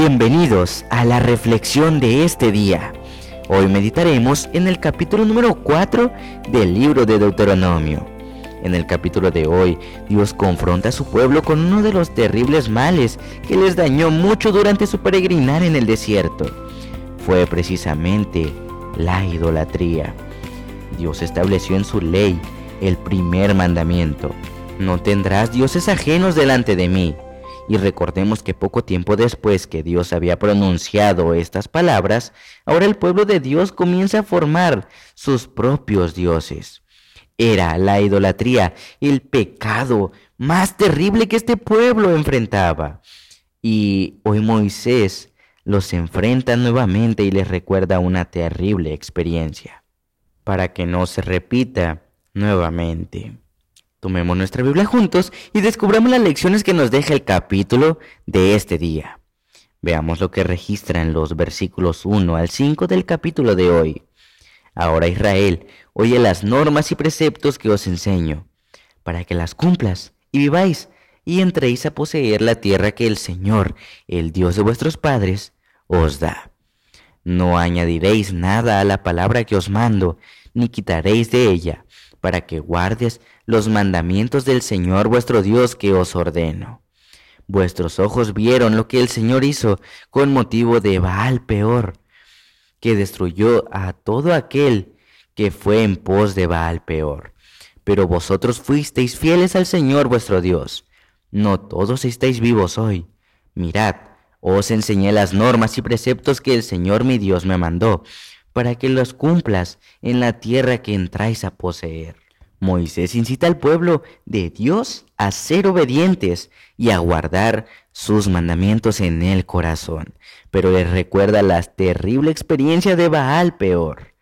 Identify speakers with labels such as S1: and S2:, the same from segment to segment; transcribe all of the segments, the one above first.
S1: Bienvenidos a la reflexión de este día. Hoy meditaremos en el capítulo número 4 del libro de Deuteronomio. En el capítulo de hoy, Dios confronta a su pueblo con uno de los terribles males que les dañó mucho durante su peregrinar en el desierto. Fue precisamente la idolatría. Dios estableció en su ley el primer mandamiento. No tendrás dioses ajenos delante de mí. Y recordemos que poco tiempo después que Dios había pronunciado estas palabras, ahora el pueblo de Dios comienza a formar sus propios dioses. Era la idolatría el pecado más terrible que este pueblo enfrentaba. Y hoy Moisés los enfrenta nuevamente y les recuerda una terrible experiencia, para que no se repita nuevamente. Tomemos nuestra Biblia juntos y descubramos las lecciones que nos deja el capítulo de este día. Veamos lo que registra en los versículos 1 al 5 del capítulo de hoy. Ahora Israel, oye las normas y preceptos que os enseño, para que las cumplas y viváis y entréis a poseer la tierra que el Señor, el Dios de vuestros padres, os da. No añadiréis nada a la palabra que os mando, ni quitaréis de ella, para que guardes los mandamientos del Señor vuestro Dios que os ordeno. Vuestros ojos vieron lo que el Señor hizo con motivo de Baal peor, que destruyó a todo aquel que fue en pos de Baal peor. Pero vosotros fuisteis fieles al Señor vuestro Dios. No todos estáis vivos hoy. Mirad, os enseñé las normas y preceptos que el Señor mi Dios me mandó, para que los cumplas en la tierra que entráis a poseer. Moisés incita al pueblo de Dios a ser obedientes y a guardar sus mandamientos en el corazón, pero les recuerda la terrible experiencia de Baal peor.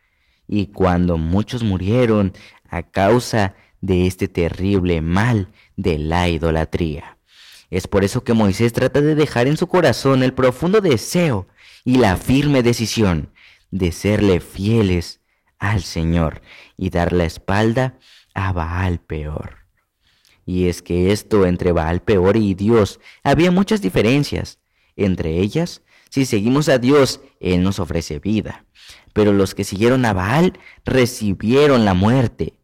S1: Y cuando muchos murieron a causa de este terrible mal de la idolatría. Es por eso que Moisés trata de dejar en su corazón el profundo deseo y la firme decisión de serle fieles al Señor y dar la espalda a Baal peor. Y es que esto entre Baal peor y Dios había muchas diferencias. Entre ellas, si seguimos a Dios, Él nos ofrece vida. Pero los que siguieron a Baal recibieron la muerte.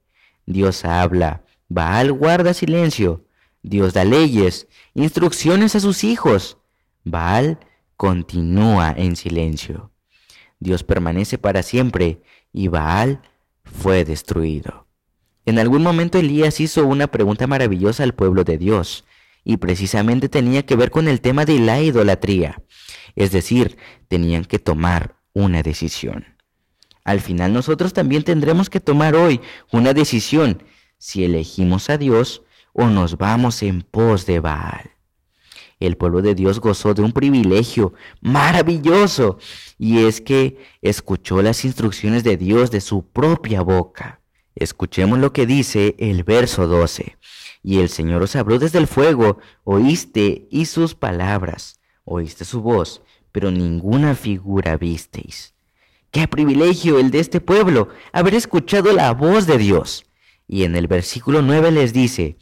S1: Dios habla, Baal guarda silencio. Dios da leyes, instrucciones a sus hijos. Baal continúa en silencio. Dios permanece para siempre y Baal fue destruido. En algún momento Elías hizo una pregunta maravillosa al pueblo de Dios, y precisamente tenía que ver con el tema de la idolatría, es decir, tenían que tomar una decisión. Al final nosotros también tendremos que tomar hoy una decisión si elegimos a Dios o nos vamos en pos de Baal. El pueblo de Dios gozó de un privilegio maravilloso y es que escuchó las instrucciones de Dios de su propia boca. Escuchemos lo que dice el verso 12. Y el Señor os habló desde el fuego, oíste y sus palabras, oíste su voz, pero ninguna figura visteis. Qué privilegio el de este pueblo, haber escuchado la voz de Dios. Y en el versículo 9 les dice,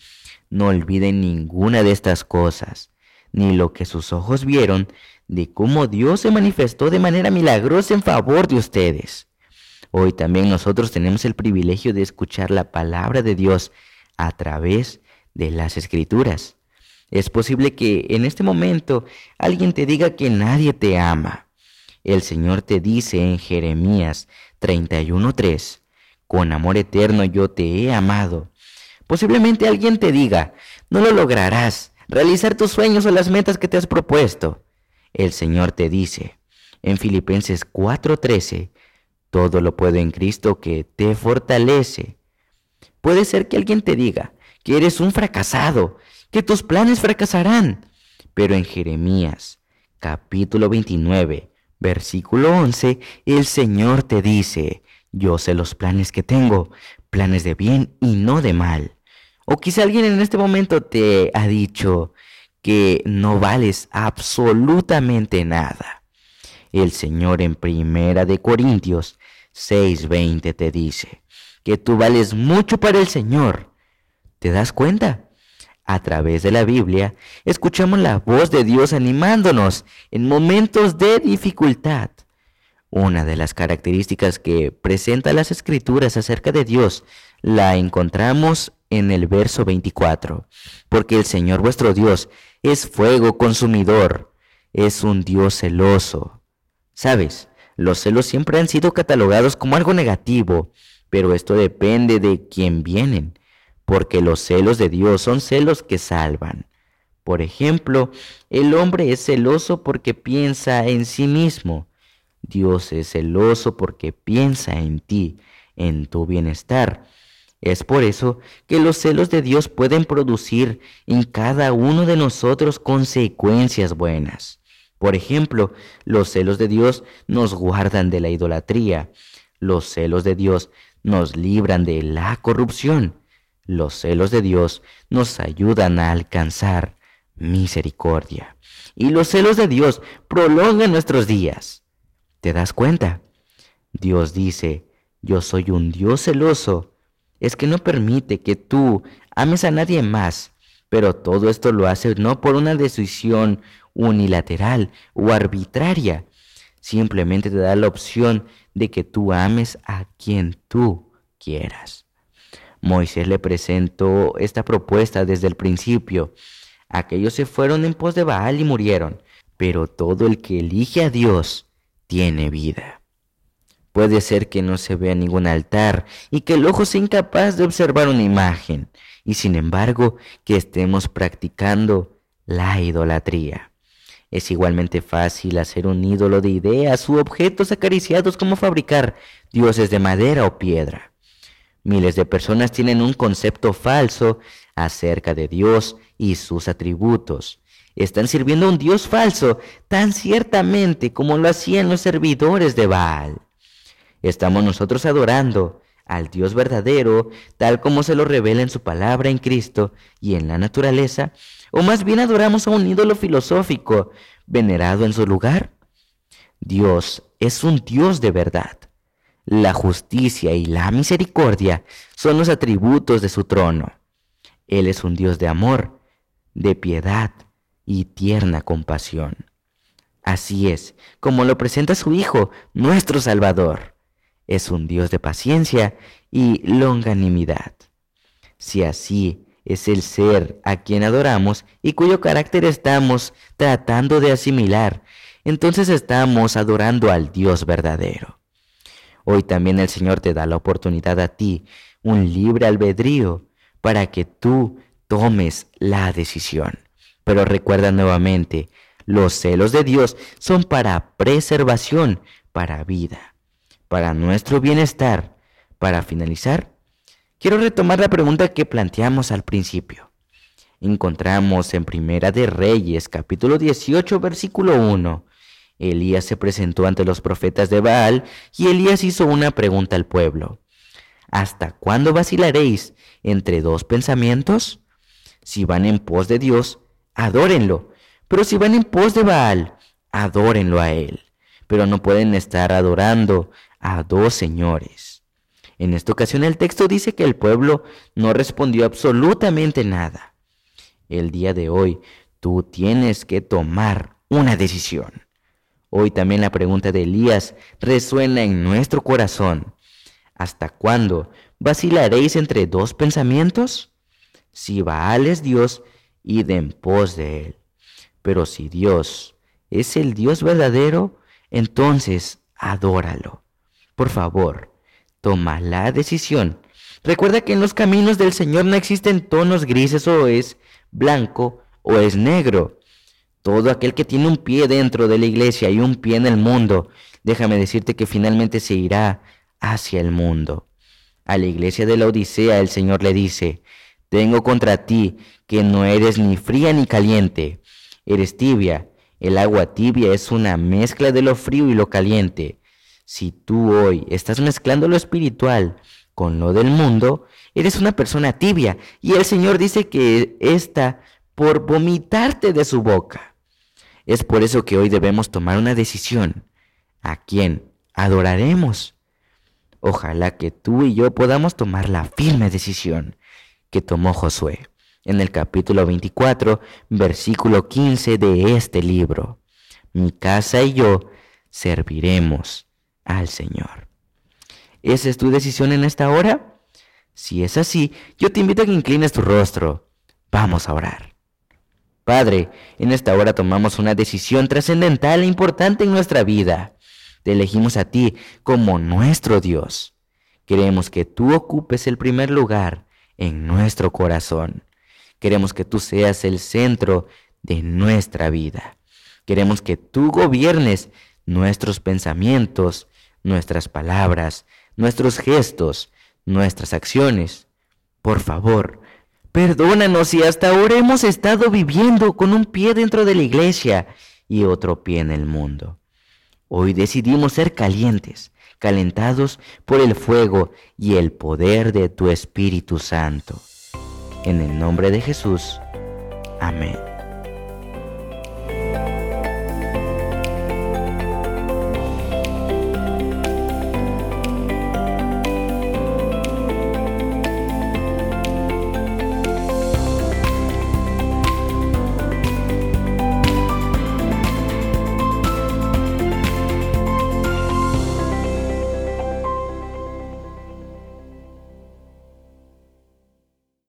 S1: no olviden ninguna de estas cosas, ni lo que sus ojos vieron, de cómo Dios se manifestó de manera milagrosa en favor de ustedes. Hoy también nosotros tenemos el privilegio de escuchar la palabra de Dios a través de las escrituras. Es posible que en este momento alguien te diga que nadie te ama. El Señor te dice en Jeremías 31:3, con amor eterno yo te he amado. Posiblemente alguien te diga, no lo lograrás, realizar tus sueños o las metas que te has propuesto. El Señor te dice en Filipenses 4:13, todo lo puedo en Cristo que te fortalece. Puede ser que alguien te diga que eres un fracasado, que tus planes fracasarán. Pero en Jeremías capítulo 29, versículo 11, el Señor te dice, yo sé los planes que tengo, planes de bien y no de mal. O quizá alguien en este momento te ha dicho que no vales absolutamente nada. El Señor en Primera de Corintios 6:20 te dice que tú vales mucho para el Señor. ¿Te das cuenta? A través de la Biblia, escuchamos la voz de Dios animándonos en momentos de dificultad. Una de las características que presenta las escrituras acerca de Dios la encontramos en el verso 24, porque el Señor vuestro Dios es fuego consumidor, es un Dios celoso. ¿Sabes? Los celos siempre han sido catalogados como algo negativo, pero esto depende de quién vienen porque los celos de Dios son celos que salvan. Por ejemplo, el hombre es celoso porque piensa en sí mismo. Dios es celoso porque piensa en ti, en tu bienestar. Es por eso que los celos de Dios pueden producir en cada uno de nosotros consecuencias buenas. Por ejemplo, los celos de Dios nos guardan de la idolatría. Los celos de Dios nos libran de la corrupción. Los celos de Dios nos ayudan a alcanzar misericordia. Y los celos de Dios prolongan nuestros días. ¿Te das cuenta? Dios dice, yo soy un Dios celoso. Es que no permite que tú ames a nadie más, pero todo esto lo hace no por una decisión unilateral o arbitraria. Simplemente te da la opción de que tú ames a quien tú quieras. Moisés le presentó esta propuesta desde el principio. Aquellos se fueron en pos de Baal y murieron, pero todo el que elige a Dios tiene vida. Puede ser que no se vea ningún altar y que el ojo sea incapaz de observar una imagen, y sin embargo que estemos practicando la idolatría. Es igualmente fácil hacer un ídolo de ideas u objetos acariciados como fabricar dioses de madera o piedra. Miles de personas tienen un concepto falso acerca de Dios y sus atributos. Están sirviendo a un Dios falso tan ciertamente como lo hacían los servidores de Baal. Estamos nosotros adorando al Dios verdadero, tal como se lo revela en su palabra en Cristo y en la naturaleza, o más bien adoramos a un ídolo filosófico venerado en su lugar. Dios es un Dios de verdad. La justicia y la misericordia son los atributos de su trono. Él es un Dios de amor, de piedad y tierna compasión. Así es, como lo presenta su Hijo, nuestro Salvador. Es un Dios de paciencia y longanimidad. Si así es el ser a quien adoramos y cuyo carácter estamos tratando de asimilar, entonces estamos adorando al Dios verdadero. Hoy también el Señor te da la oportunidad a ti, un libre albedrío, para que tú tomes la decisión. Pero recuerda nuevamente, los celos de Dios son para preservación, para vida, para nuestro bienestar. Para finalizar, quiero retomar la pregunta que planteamos al principio. Encontramos en Primera de Reyes, capítulo 18, versículo 1, Elías se presentó ante los profetas de Baal y Elías hizo una pregunta al pueblo. ¿Hasta cuándo vacilaréis entre dos pensamientos? Si van en pos de Dios, adórenlo, pero si van en pos de Baal, adórenlo a él. Pero no pueden estar adorando a dos señores. En esta ocasión el texto dice que el pueblo no respondió absolutamente nada. El día de hoy tú tienes que tomar una decisión. Hoy también la pregunta de Elías resuena en nuestro corazón. ¿Hasta cuándo vacilaréis entre dos pensamientos? Si Baal es Dios, id en pos de él. Pero si Dios es el Dios verdadero, entonces adóralo. Por favor, toma la decisión. Recuerda que en los caminos del Señor no existen tonos grises o es blanco o es negro. Todo aquel que tiene un pie dentro de la iglesia y un pie en el mundo, déjame decirte que finalmente se irá hacia el mundo. A la iglesia de la Odisea el Señor le dice, tengo contra ti que no eres ni fría ni caliente, eres tibia. El agua tibia es una mezcla de lo frío y lo caliente. Si tú hoy estás mezclando lo espiritual con lo del mundo, eres una persona tibia y el Señor dice que está por vomitarte de su boca. Es por eso que hoy debemos tomar una decisión. ¿A quién adoraremos? Ojalá que tú y yo podamos tomar la firme decisión que tomó Josué. en el capítulo 24, versículo 15 de este libro. Mi casa y yo serviremos al Señor. ¿Esa es tu decisión en esta hora? Si es así, yo te invito a que inclines tu rostro. Vamos a orar. Padre, en esta hora tomamos una decisión trascendental e importante en nuestra vida. Te elegimos a ti como nuestro Dios. Queremos que tú ocupes el primer lugar en nuestro corazón. Queremos que tú seas el centro de nuestra vida. Queremos que tú gobiernes nuestros pensamientos, nuestras palabras, nuestros gestos, nuestras acciones. Por favor, perdónanos si hasta ahora hemos estado viviendo con un pie dentro de la iglesia y otro pie en el mundo. Hoy decidimos ser calientes, calentados por el fuego y el poder de tu Espíritu Santo. En el nombre de Jesús. Amén.